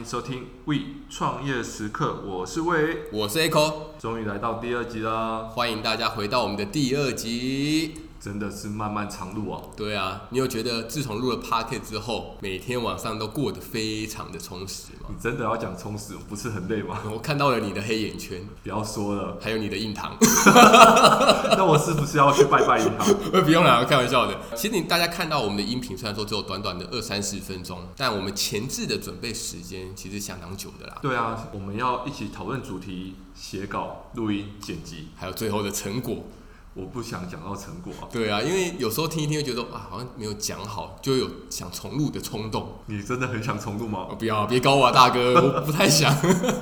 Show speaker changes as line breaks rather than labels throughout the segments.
迎收听 We 创业时刻，我是魏，
我是 Echo，
终于来到第二集啦，
欢迎大家回到我们的第二集。
真的是漫漫长路啊！
对啊，你有觉得自从录了 Podcast 之后，每天晚上都过得非常的充实吗？
你真的要讲充实，不是很累吗？
我看到了你的黑眼圈，
不要说了，
还有你的印堂。
那我是不是要去拜拜印堂？
不用了，开玩笑的。其实你大家看到我们的音频，虽然说只有短短的二三十分钟，但我们前置的准备时间其实相当久的啦。
对啊，我们要一起讨论主题、写稿、录音、剪辑，
还有最后的成果。
我不想讲到成果啊。
对啊，因为有时候听一听，会觉得啊，好像没有讲好，就有想重录的冲动。
你真的很想重录吗？
不要，别搞我啊，大哥，我不太想。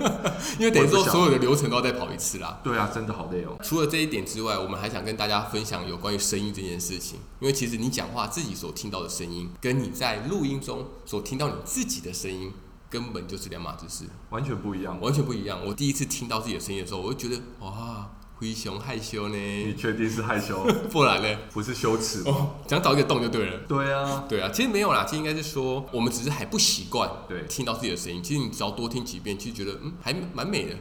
因为等于说所有的流程都要再跑一次啦。
对啊，真的好累哦。
除了这一点之外，我们还想跟大家分享有关于声音这件事情。因为其实你讲话自己所听到的声音，跟你在录音中所听到你自己的声音，根本就是两码子事，
完全不一样，
完全不一样。我第一次听到自己的声音的时候，我就觉得哇。灰熊害羞呢？
你确定是害羞？
不然呢？
不是羞耻？
哦，想找一个洞就对了。
对啊，
对啊，其实没有啦，其实应该是说我们只是还不习惯，
对，
听到自己的声音。其实你只要多听几遍，其实觉得嗯还蛮美的。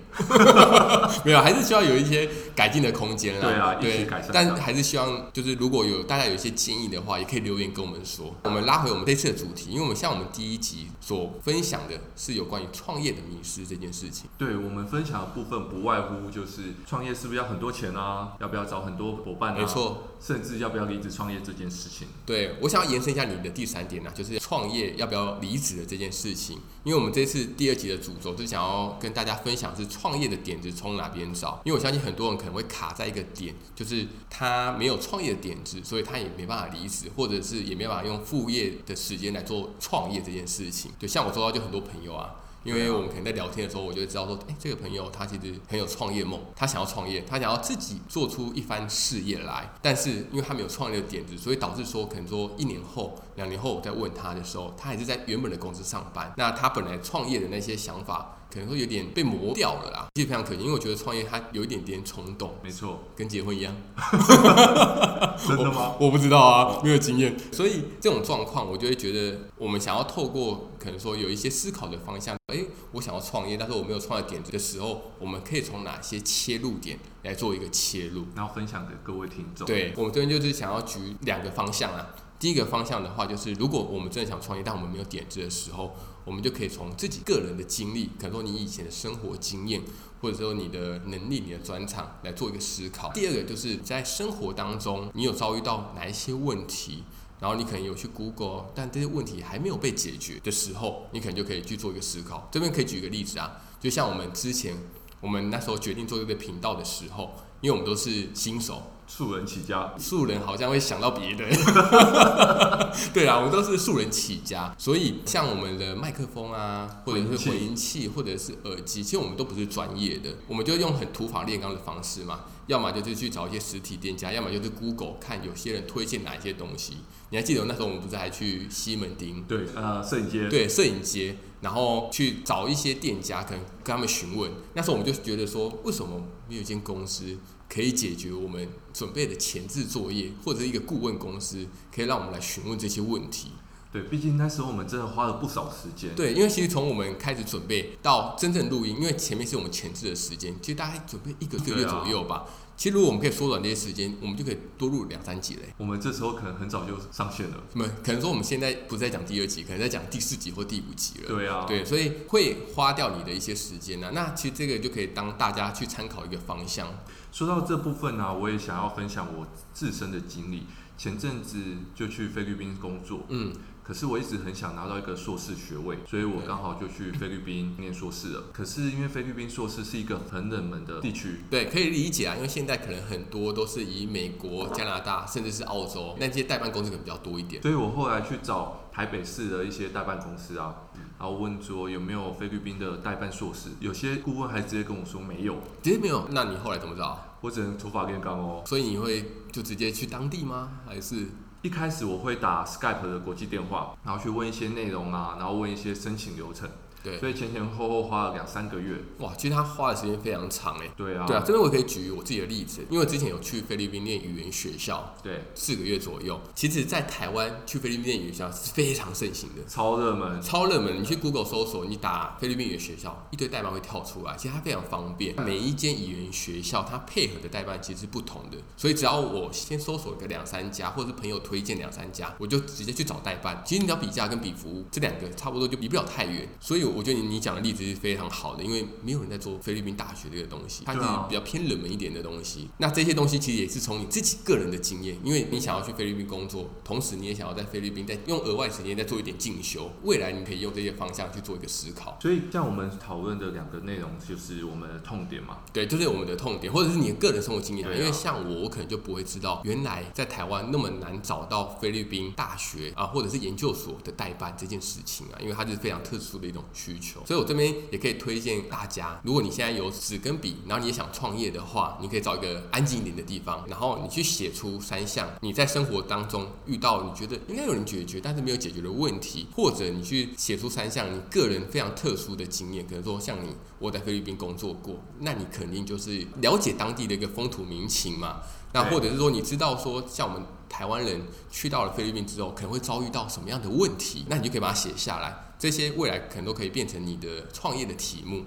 没有，还是需要有一些改进的空间啦。
对啊，对，改善。
但还是希望就是如果有大家有一些建议的话，也可以留言跟我们说。我们拉回我们这次的主题，因为我们像我们第一集所分享的是有关于创业的迷失这件事情。
对，我们分享的部分不外乎就是创业是不是要很多钱啊？要不要找很多伙伴啊？
没错，
甚至要不要离职创业这件事情。
对，我想要延伸一下你的第三点呢，就是创业要不要离职的这件事情。因为我们这次第二集的主轴就是想要跟大家分享是创业的点子从哪边找。因为我相信很多人可能会卡在一个点，就是他没有创业的点子，所以他也没办法离职，或者是也没办法用副业的时间来做创业这件事情。对，像我周遭就很多朋友啊。因为我们可能在聊天的时候，我就会知道说，哎，这个朋友他其实很有创业梦，他想要创业，他想要自己做出一番事业来。但是因为他没有创业的点子，所以导致说，可能说一年后、两年后我在问他的时候，他还是在原本的公司上班。那他本来创业的那些想法。可能会有点被磨掉了啦，其实非常可惜，因为我觉得创业它有一点点冲动，
没错，
跟结婚一样。
真的吗
我？我不知道啊，没有经验，所以这种状况，我就会觉得我们想要透过可能说有一些思考的方向，哎，我想要创业，但是我没有创业点子的时候，我们可以从哪些切入点来做一个切入，
然后分享给各位听众。
对，我们这边就是想要举两个方向啊。第一个方向的话，就是如果我们真的想创业，但我们没有点子的时候，我们就可以从自己个人的经历，可能说你以前的生活经验，或者说你的能力、你的专长来做一个思考。第二个就是在生活当中，你有遭遇到哪一些问题，然后你可能有去 Google，但这些问题还没有被解决的时候，你可能就可以去做一个思考。这边可以举一个例子啊，就像我们之前，我们那时候决定做这个频道的时候，因为我们都是新手。
素人起家，
素人好像会想到别的，对啊，我们都是素人起家，所以像我们的麦克风啊，或者是回音器，或者是耳机，其实我们都不是专业的，我们就用很土法炼钢的方式嘛，要么就是去找一些实体店家，要么就是 Google 看有些人推荐哪一些东西。你还记得那时候我们不是还去西门町？
对，呃，摄影街。
对，摄影街，然后去找一些店家，可能跟他们询问。那时候我们就觉得说，为什么没有一间公司？可以解决我们准备的前置作业，或者一个顾问公司可以让我们来询问这些问题。
对，毕竟那时候我们真的花了不少时间。
对，因为其实从我们开始准备到真正录音，因为前面是我们前置的时间，其实大概准备一个月左右吧。其实如果我们可以缩短这些时间，我们就可以多录两三集嘞。
我们这时候可能很早就上线了。
没，可能说我们现在不是在讲第二集，可能在讲第四集或第五集了。
对啊。
对，所以会花掉你的一些时间呢、啊。那其实这个就可以当大家去参考一个方向。
说到这部分呢、啊，我也想要分享我自身的经历。前阵子就去菲律宾工作，嗯，可是我一直很想拿到一个硕士学位，所以我刚好就去菲律宾念硕士了。可是因为菲律宾硕士是一个很冷门的地区，
对，可以理解啊，因为现在可能很多都是以美国、加拿大甚至是澳洲那些代办公司可能比较多一点。
所以我后来去找台北市的一些代办公司啊，然后问说有没有菲律宾的代办硕士，有些顾问还直接跟我说没有，
直接没有。那你后来怎么找？
我只能土法炼钢哦，
所以你会就直接去当地吗？还是
一开始我会打 Skype 的国际电话，然后去问一些内容啊，然后问一些申请流程。
对，
所以前前后后花了两三个月。
哇，其实他花的时间非常长哎。
对啊，
对啊，这边我可以举我自己的例子，因为之前有去菲律宾念语言学校，
对，
四个月左右。其实，在台湾去菲律宾念语言学校是非常盛行的，
超热门，
超热门。你去 Google 搜索，你打菲律宾语言学校，一堆代办会跳出来，其实它非常方便。每一间语言学校它配合的代办其实是不同的，所以只要我先搜索个两三家，或者是朋友推荐两三家，我就直接去找代办。其实你要比价跟比服务，这两个差不多就离不了太远。所以我觉得你你讲的例子是非常好的，因为没有人在做菲律宾大学这个东西，它是比较偏冷门一点的东西。那这些东西其实也是从你自己个人的经验，因为你想要去菲律宾工作，同时你也想要在菲律宾再用额外时间再做一点进修，未来你可以用这些方向去做一个思考。
所以像我们讨论的两个内容，就是我们的痛点嘛。
对，就是我们的痛点，或者是你的个人生活经验。因为像我，我可能就不会知道，原来在台湾那么难找到菲律宾大学啊，或者是研究所的代办这件事情啊，因为它就是非常特殊的一种需求。所以我这边也可以推荐大家，如果你现在有纸跟笔，然后你也想创业的话，你可以找一个安静一点的地方，然后你去写出三项你在生活当中遇到你觉得应该有人解决，但是没有解决的问题，或者你去写出三项你个人非常特殊的经验，可能说像你我在菲律宾工作过，那你肯定就是了解当地的一个风土民情嘛。那或者是说你知道说像我们台湾人去到了菲律宾之后，可能会遭遇到什么样的问题，那你就可以把它写下来，这些未来可能都可以变成你的创业的题目。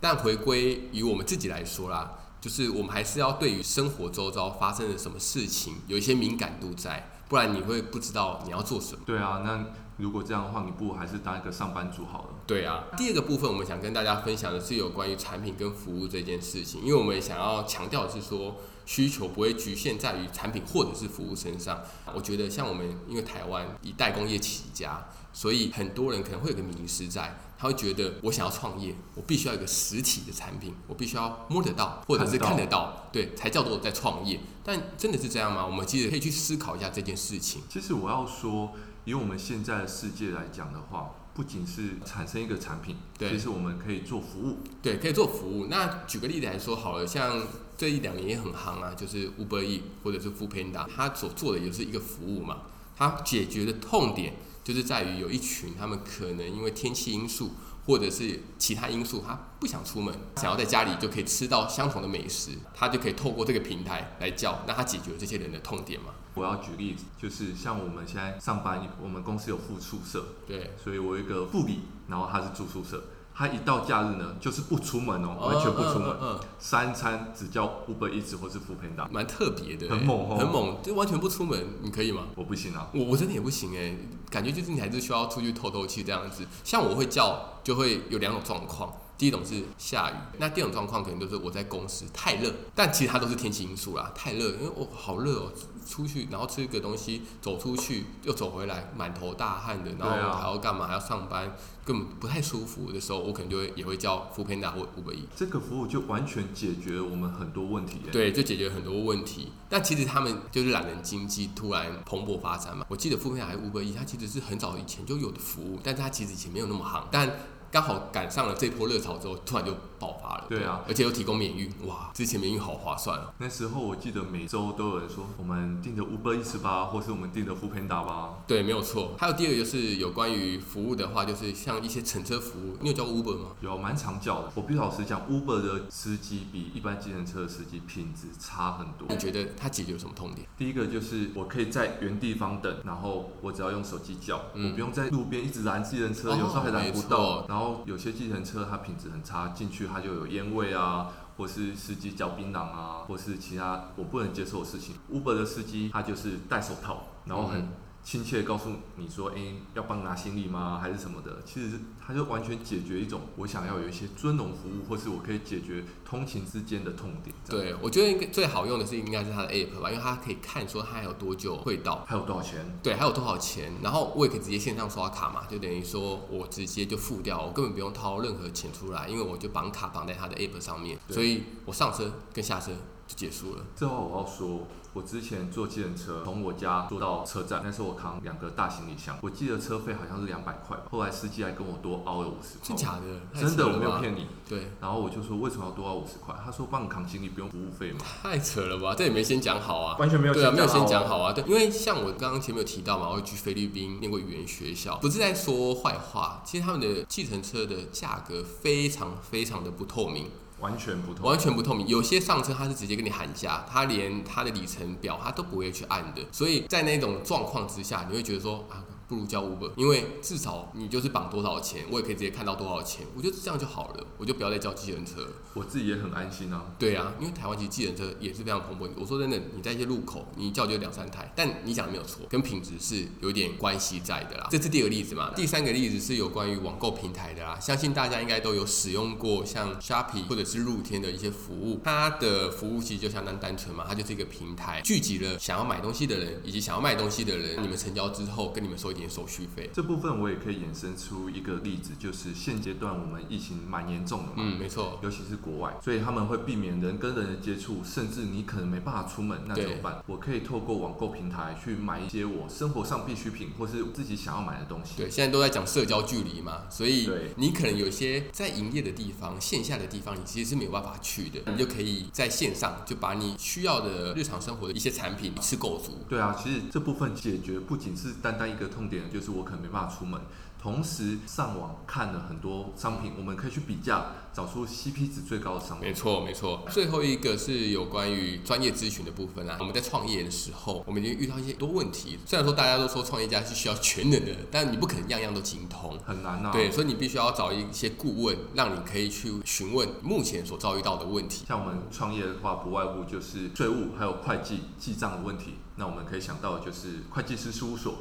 但回归于我们自己来说啦，就是我们还是要对于生活周遭发生了什么事情有一些敏感度在，不然你会不知道你要做什么。
对啊，那如果这样的话，你不如还是当一个上班族好了。
对啊，第二个部分我们想跟大家分享的是有关于产品跟服务这件事情，因为我们想要强调的是说，需求不会局限在于产品或者是服务身上。我觉得像我们因为台湾以代工业起家，所以很多人可能会有个迷失在。他会觉得我想要创业，我必须要有一个实体的产品，我必须要摸得到，或者是看得到，对，才叫做在创业。但真的是这样吗？我们其实可以去思考一下这件事情。
其实我要说，以我们现在的世界来讲的话，不仅是产生一个产品，对，其实我们可以做服务，
对，可以做服务。那举个例子来说好了，像这一两年也很行啊，就是 Uber Eats 或者是 Foodpanda，它所做的也是一个服务嘛，它解决的痛点。就是在于有一群他们可能因为天气因素或者是其他因素，他不想出门，想要在家里就可以吃到相同的美食，他就可以透过这个平台来叫，那他解决这些人的痛点嘛。
我要举例子，就是像我们现在上班，我们公司有附宿舍，
对，
所以我有一个副理，然后他是住宿舍。他一到假日呢，就是不出门哦，完全不出门，嗯嗯嗯、三餐只叫 Uber Eats 或是 Foodpanda，
蛮特别的，
很猛哦，
很猛，就完全不出门，你可以吗？
我不行啊，
我我真的也不行哎，感觉就是你还是需要出去透透气这样子。像我会叫，就会有两种状况，第一种是下雨，那第二种状况可能就是我在公司太热，但其实它都是天气因素啦，太热，因为我好热哦。出去，然后吃一个东西，走出去又走回来，满头大汗的，然后还要干嘛？还要上班，根本不太舒服的时候，我可能就会也会叫 Foodpanda 或 Uber Eats。
这个服务就完全解决了我们很多问题。
对，就解决很多问题。但其实他们就是懒人经济突然蓬勃发展嘛。我记得 Foodpanda 还是 Uber Eats，它其实是很早以前就有的服务，但是它其实以前没有那么行。但刚好赶上了这波热潮之后，突然就爆发了。
对啊，
而且又提供免运，哇，之前免运好划算哦。
那时候我记得每周都有人说，我们订的 Uber Eats 吧，或是我们订的 Foodpanda 吧。
对，没有错。还有第二个就是有关于服务的话，就是像一些乘车服务，你有叫过 Uber 吗？
有，蛮常叫的。我必须老实讲，Uber 的司机比一般计程车的司机品质差很多。
你觉得他解决了什么痛点？
第一个就是我可以在原地方等，然后我只要用手机叫，嗯、我不用在路边一直拦计程车，哦、有时候还拦不到。然后有些计程车它品质很差，进去它就有烟味啊，或是司机嚼槟榔啊，或是其他我不能接受的事情。Uber 的司机他就是戴手套，然后很。亲切告诉你说，诶、欸，要帮你拿行李吗？还是什么的？其实它就完全解决一种我想要有一些尊荣服务，或是我可以解决通勤之间的痛点。
对，我觉得应该最好用的是应该是它的 app 吧，因为它可以看说它还有多久会到，
还有多少钱？
对，还有多少钱？然后我也可以直接线上刷卡嘛，就等于说我直接就付掉，我根本不用掏任何钱出来，因为我就绑卡绑在他的 app 上面，所以我上车跟下车。就结束了。
最后我要说。我之前坐计程车从我家坐到车站，那时候我扛两个大行李箱，我记得车费好像是两百块吧。后来司机还跟我多凹了五十块。
真假的？
真的，我没有骗你。
对。
然后我就说，为什么要多凹五十块？他说帮你扛行李不用服务费吗？
太扯了吧，这也没先讲好啊。
完全没有。
对啊，没有先讲好啊。对，因为像我刚刚前面有提到嘛，我去菲律宾念过语言学校，不是在说坏话。其实他们的计程车的价格非常非常的不透明。
完全不透，
完全不透明。有些上车他是直接跟你喊价，他连他的里程表他都不会去按的。所以在那种状况之下，你会觉得说啊。不如叫 Uber，因为至少你就是绑多少钱，我也可以直接看到多少钱，我觉得这样就好了，我就不要再叫计程车。
我自己也很安心啊。对啊，
因为台湾其实计程车也是非常蓬勃。我说真的，你在一些路口，你叫就两三台，但你讲的没有错，跟品质是有点关系在的啦。这是第二个例子嘛。第三个例子是有关于网购平台的啦，相信大家应该都有使用过像 Shopee 或者是露天的一些服务，它的服务其实就相当单纯嘛，它就是一个平台，聚集了想要买东西的人以及想要卖东西的人，你们成交之后跟你们说一点手续费。
这部分我也可以衍生出一个例子，就是现阶段我们疫情蛮严重的嘛，
嗯，没错，
尤其是国外，所以他们会避免人跟人的接触，甚至你可能没办法出门，那怎么办？我可以透过网购平台去买一些我生活上必需品，或是自己想要买的东西。
对，现在都在讲社交距离嘛，所以你可能有些在营业的地方、线下的地方，你其实是没有办法去的，你就可以在线上就把你需要的日常生活的一些产品一次购足。
对啊，其实这部分解决不仅是单单一个痛点，就是我可能没办法出门。同时上网看了很多商品，我们可以去比价，找出 CP 值最高的商品。
没错，没错。最后一个是有关于专业咨询的部分啊。我们在创业的时候，我们已经遇到一些多问题。虽然说大家都说创业家是需要全能的，但你不可能样样都精通，
很难啊。
对，所以你必须要找一些顾问，让你可以去询问目前所遭遇到的问题。
像我们创业的话，不外乎就是税务还有会计记账的问题。那我们可以想到的就是会计师事务所。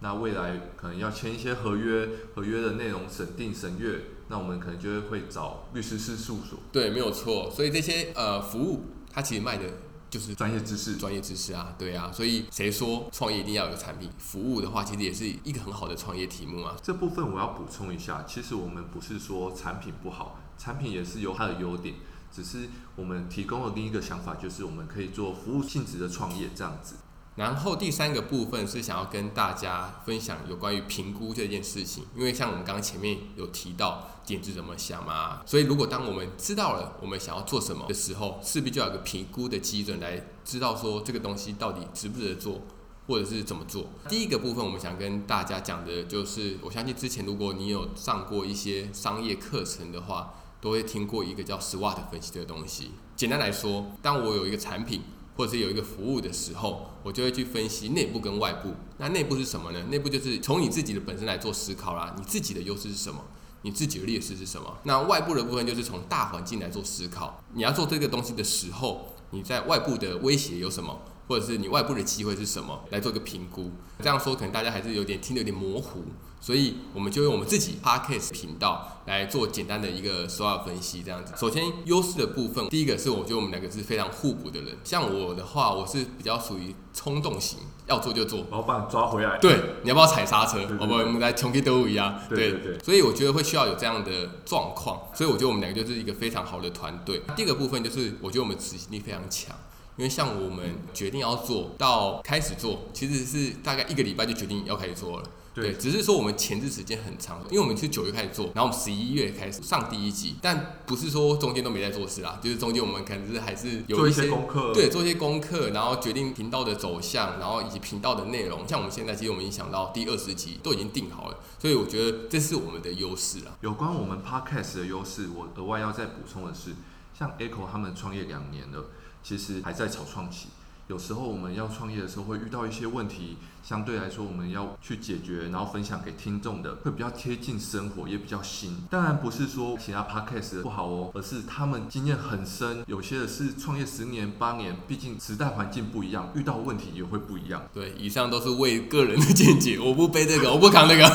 那未来可能要签一些合约，合约的内容审定审阅，那我们可能就会会找律师事务所。
对，没有错。所以这些呃服务，它其实卖的就是
专业知识，
专业知识啊，对啊。所以谁说创业一定要有产品？服务的话，其实也是一个很好的创业题目啊。
这部分我要补充一下，其实我们不是说产品不好，产品也是有它的优点，只是我们提供的另一个想法，就是我们可以做服务性质的创业这样子。
然后第三个部分是想要跟大家分享有关于评估这件事情，因为像我们刚刚前面有提到点子怎么想嘛，所以如果当我们知道了我们想要做什么的时候，势必就要有个评估的基准来知道说这个东西到底值不值得做，或者是怎么做。第一个部分我们想跟大家讲的就是，我相信之前如果你有上过一些商业课程的话，都会听过一个叫 SWOT 分析这个东西。简单来说，当我有一个产品。或者是有一个服务的时候，我就会去分析内部跟外部。那内部是什么呢？内部就是从你自己的本身来做思考啦。你自己的优势是什么？你自己的劣势是什么？那外部的部分就是从大环境来做思考。你要做这个东西的时候，你在外部的威胁有什么？或者是你外部的机会是什么？来做一个评估。这样说可能大家还是有点听得有点模糊。所以我们就用我们自己 Podcast 频道来做简单的一个 SWOT 分析，这样子。首先优势的部分，第一个是我觉得我们两个是非常互补的人。像我的话，我是比较属于冲动型，要做就做。
然后把你抓回来。
对，你要不要踩刹车？我们我们来穷其都一样。对对对。所以我觉得会需要有这样的状况。所以我觉得我们两个就是一个非常好的团队。第二个部分就是我觉得我们执行力非常强，因为像我们决定要做到开始做，其实是大概一个礼拜就决定要开始做了。对，只是说我们前置时间很长，因为我们是九月开始做，然后我们十一月开始上第一集，但不是说中间都没在做事啦，就是中间我们可能是还是有一些，
功课，
对，做一些功课，然后决定频道的走向，然后以及频道的内容。像我们现在其实我们已经想到第二十集都已经定好了，所以我觉得这是我们的优势啊。
有关我们 Podcast 的优势，我额外要再补充的是，像 Echo 他们创业两年了，其实还在草创期，有时候我们要创业的时候会遇到一些问题。相对来说，我们要去解决，然后分享给听众的，会比较贴近生活，也比较新。当然不是说其他 podcast 不好哦，而是他们经验很深，有些的是创业十年八年，毕竟时代环境不一样，遇到问题也会不一样。
对，以上都是为个人的见解，我不背这个，我不扛这个，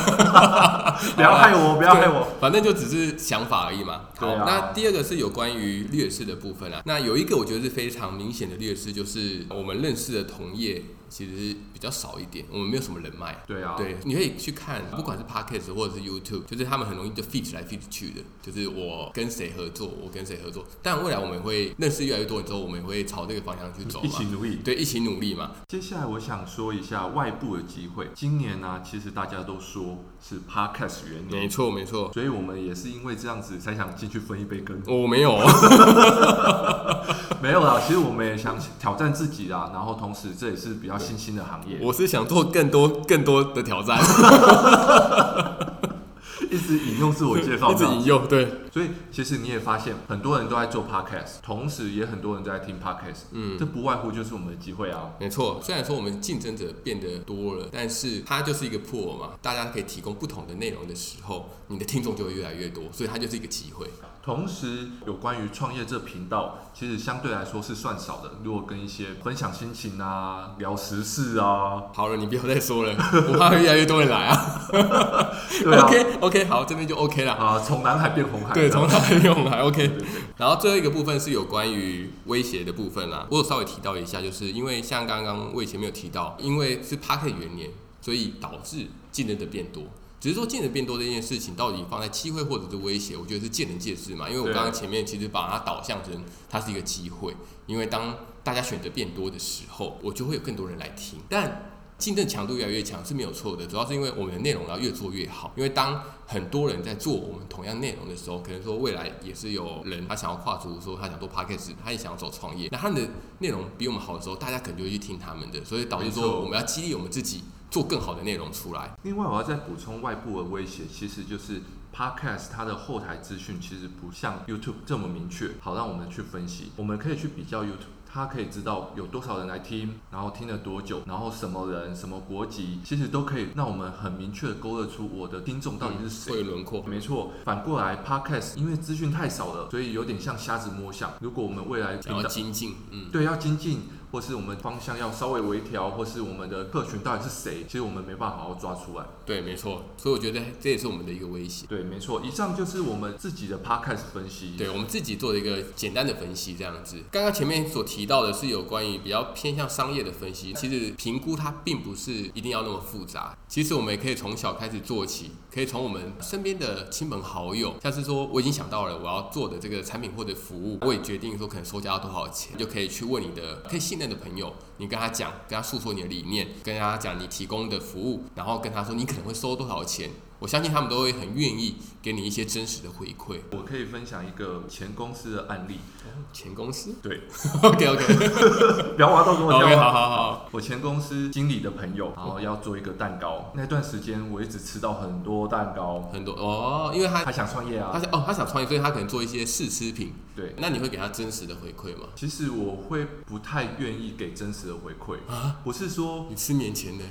不要害我，不要害我，
反正就只是想法而已嘛。好。那第二个是有关于劣势的部分啊，那有一个我觉得是非常明显的劣势，就是我们认识的同业。其实比较少一点，我们没有什么人脉。
对啊，
对，你可以去看，不管是 Podcast 或者是 YouTube，就是他们很容易就 feed 来 feed 去的，就是我跟谁合作，我跟谁合作。但未来我们会认识越来越多之后，我们也会朝这个方向去走，
一起努力。
对，一起努力嘛。
接下来我想说一下外部的机会。今年呢、啊，其实大家都说是 Podcast 元年，
没错没错。
所以我们也是因为这样子才想进去分一杯羹。
我、哦、没有，
没有啦。其实我们也想挑战自己啦，然后同时这也是比较新兴的行业。
我是想做更多更多的挑战。
一直引用自我介绍，
一直引用，对。
所以其实你也发现，很多人都在做 podcast，同时也很多人在听 podcast。嗯，这不外乎就是我们的机会啊。
没错，虽然说我们竞争者变得多了，但是它就是一个 pool 嘛，大家可以提供不同的内容的时候，你的听众就会越来越多，所以它就是一个机会。
同时，有关于创业这频道，其实相对来说是算少的。如果跟一些分享心情啊、聊时事啊，
好了，你不要再说了，我怕越来越多人来啊。
对啊
，OK OK，好，这边就 OK 了
啊。从南海变红海，
对，从南海变红海，OK。然后最后一个部分是有关于威胁的部分啦，我有稍微提到一下，就是因为像刚刚我以前没有提到，因为是 Podcast 元年，所以导致竞争的变多。只是说竞争变多这件事情，到底放在机会或者是威胁，我觉得是见仁见智嘛。因为我刚刚前面其实把它导向成它是一个机会，因为当大家选择变多的时候，我就会有更多人来听。但竞争强度越来越强是没有错的，主要是因为我们的内容要越做越好。因为当很多人在做我们同样内容的时候，可能说未来也是有人他想要跨足，说他想做 podcast，他也想要走创业，那他们的内容比我们好的时候，大家可能就会去听他们的，所以导致说我们要激励我们自己。做更好的内容出来。
另外，我要再补充外部的威胁，其实就是 Podcast 它的后台资讯其实不像 YouTube 这么明确，好让我们去分析。我们可以去比较 YouTube，它可以知道有多少人来听，然后听了多久，然后什么人、什么国籍，其实都可以让我们很明确的勾勒出我的听众到底是谁。
会轮廓。
没错。反过来，Podcast 因为资讯太少了，所以有点像瞎子摸象。如果我们未来
要精进，嗯，
对，要精进。或是我们方向要稍微微调，或是我们的客群到底是谁，其实我们没办法好好抓出来。
对，没错。所以我觉得这也是我们的一个威胁。
对，没错。以上就是我们自己的 podcast 分析。
对，我们自己做的一个简单的分析，这样子。刚刚前面所提到的是有关于比较偏向商业的分析，其实评估它并不是一定要那么复杂。其实我们也可以从小开始做起，可以从我们身边的亲朋好友，像是说我已经想到了我要做的这个产品或者服务，我也决定说可能售价要多少钱，就可以去问你的可以信任的朋友。你跟他讲，跟他诉说你的理念，跟他讲你提供的服务，然后跟他说你可能会收多少钱。我相信他们都会很愿意给你一些真实的回馈。
我可以分享一个前公司的案例。
前公司？
对。
OK OK。
不要挖洞跟我讲。
Okay, 好好好。
我前公司经理的朋友，然后要做一个蛋糕。那段时间我一直吃到很多蛋糕，
很多哦，因为他
他想创业啊，
他想哦，他想创业，所以他可能做一些试吃品。
对。
那你会给他真实的回馈吗？
其实我会不太愿意给真实的回馈啊。不是说
你吃免钱的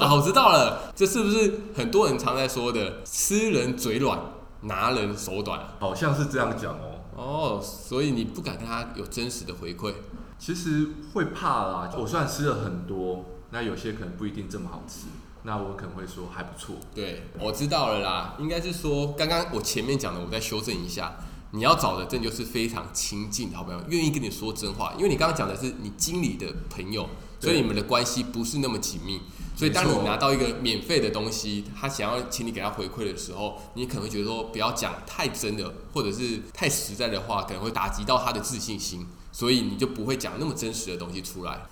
啊？我知道了，这是不是很多人常在说的？吃人嘴软，拿人手短，
好像是这样讲哦。
哦，所以你不敢跟他有真实的回馈？
其实会怕啦。我虽然吃了很多，那有些可能不一定这么好吃，那我可能会说还不错。
对，我知道了啦。应该是说，刚刚我前面讲的，我再修正一下。你要找的，这就是非常亲近的好朋友，愿意跟你说真话。因为你刚刚讲的是你经理的朋友，所以你们的关系不是那么紧密。所以，当你拿到一个免费的东西，他想要请你给他回馈的时候，你可能会觉得说，不要讲太真的，或者是太实在的话，可能会打击到他的自信心，所以你就不会讲那么真实的东西出来。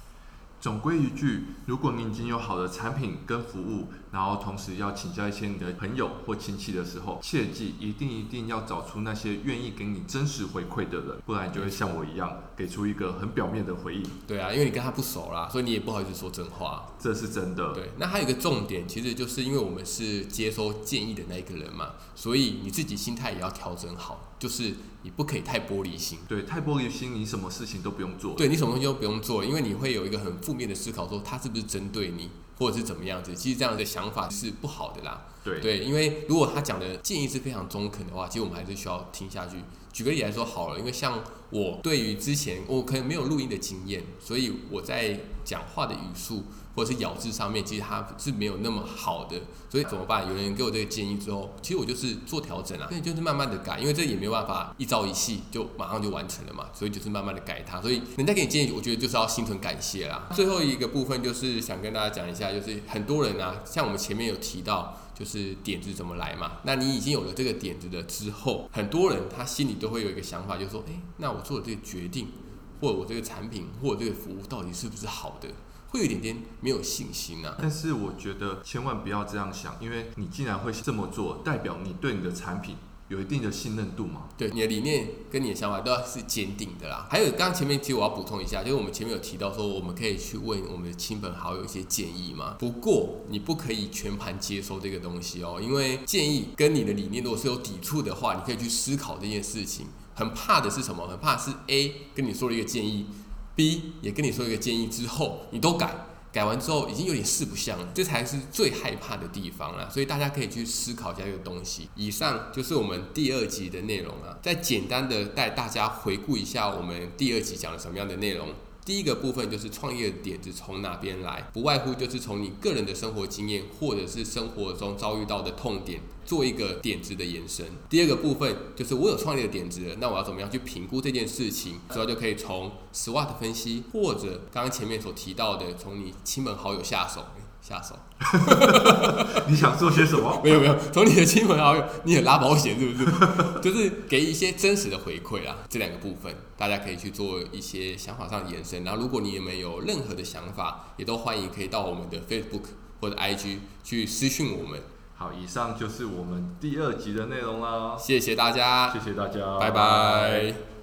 总归一句，如果你已经有好的产品跟服务，然后同时要请教一些你的朋友或亲戚的时候，切记一定一定要找出那些愿意给你真实回馈的人，不然就会像我一样，给出一个很表面的回应。
对啊，因为你跟他不熟啦，所以你也不好意思说真话。
这是真的。
对，那还有一个重点，其实就是因为我们是接收建议的那一个人嘛，所以你自己心态也要调整好。就是你不可以太玻璃心，
对，太玻璃心，你什么事情都不用做，
对，你什么东西都不用做，因为你会有一个很负面的思考，说他是不是针对你，或者是怎么样子。其实这样的想法是不好的啦。对，因为如果他讲的建议是非常中肯的话，其实我们还是需要听下去。举个例来说好了，因为像我对于之前我可能没有录音的经验，所以我在讲话的语速或者是咬字上面，其实它是没有那么好的。所以怎么办？有人给我这个建议之后，其实我就是做调整啊，所以就是慢慢的改，因为这也没有办法一朝一夕就马上就完成了嘛，所以就是慢慢的改它。所以人家给你建议，我觉得就是要心存感谢啦。最后一个部分就是想跟大家讲一下，就是很多人啊，像我们前面有提到。就是点子怎么来嘛？那你已经有了这个点子的之后，很多人他心里都会有一个想法，就是说，诶，那我做的这个决定，或者我这个产品，或者这个服务，到底是不是好的？会有点点没有信心啊。
但是我觉得千万不要这样想，因为你既然会这么做，代表你对你的产品。有一定的信任度嘛？
对，你的理念跟你的想法都要是坚定的啦。还有，刚刚前面其实我要补充一下，就是我们前面有提到说，我们可以去问我们的亲朋好友一些建议嘛。不过，你不可以全盘接收这个东西哦，因为建议跟你的理念如果是有抵触的话，你可以去思考这件事情。很怕的是什么？很怕是 A 跟你说了一个建议，B 也跟你说一个建议之后，你都改。改完之后已经有点四不像了，这才是最害怕的地方了。所以大家可以去思考一下这个东西。以上就是我们第二集的内容了，再简单的带大家回顾一下我们第二集讲了什么样的内容。第一个部分就是创业的点子从哪边来，不外乎就是从你个人的生活经验或者是生活中遭遇到的痛点做一个点子的延伸。第二个部分就是我有创业的点子，那我要怎么样去评估这件事情？主要就可以从 SWOT 分析，或者刚刚前面所提到的，从你亲朋好友下手。下手，
你想做些什么？
没有没有，从你的亲朋好友，你也拉保险是不是？就是给一些真实的回馈啊，这两个部分大家可以去做一些想法上的延伸。然后，如果你们有任何的想法，也都欢迎可以到我们的 Facebook 或者 IG 去私讯我们。
好，以上就是我们第二集的内容啦。
谢谢大家，
谢谢大家，
拜拜。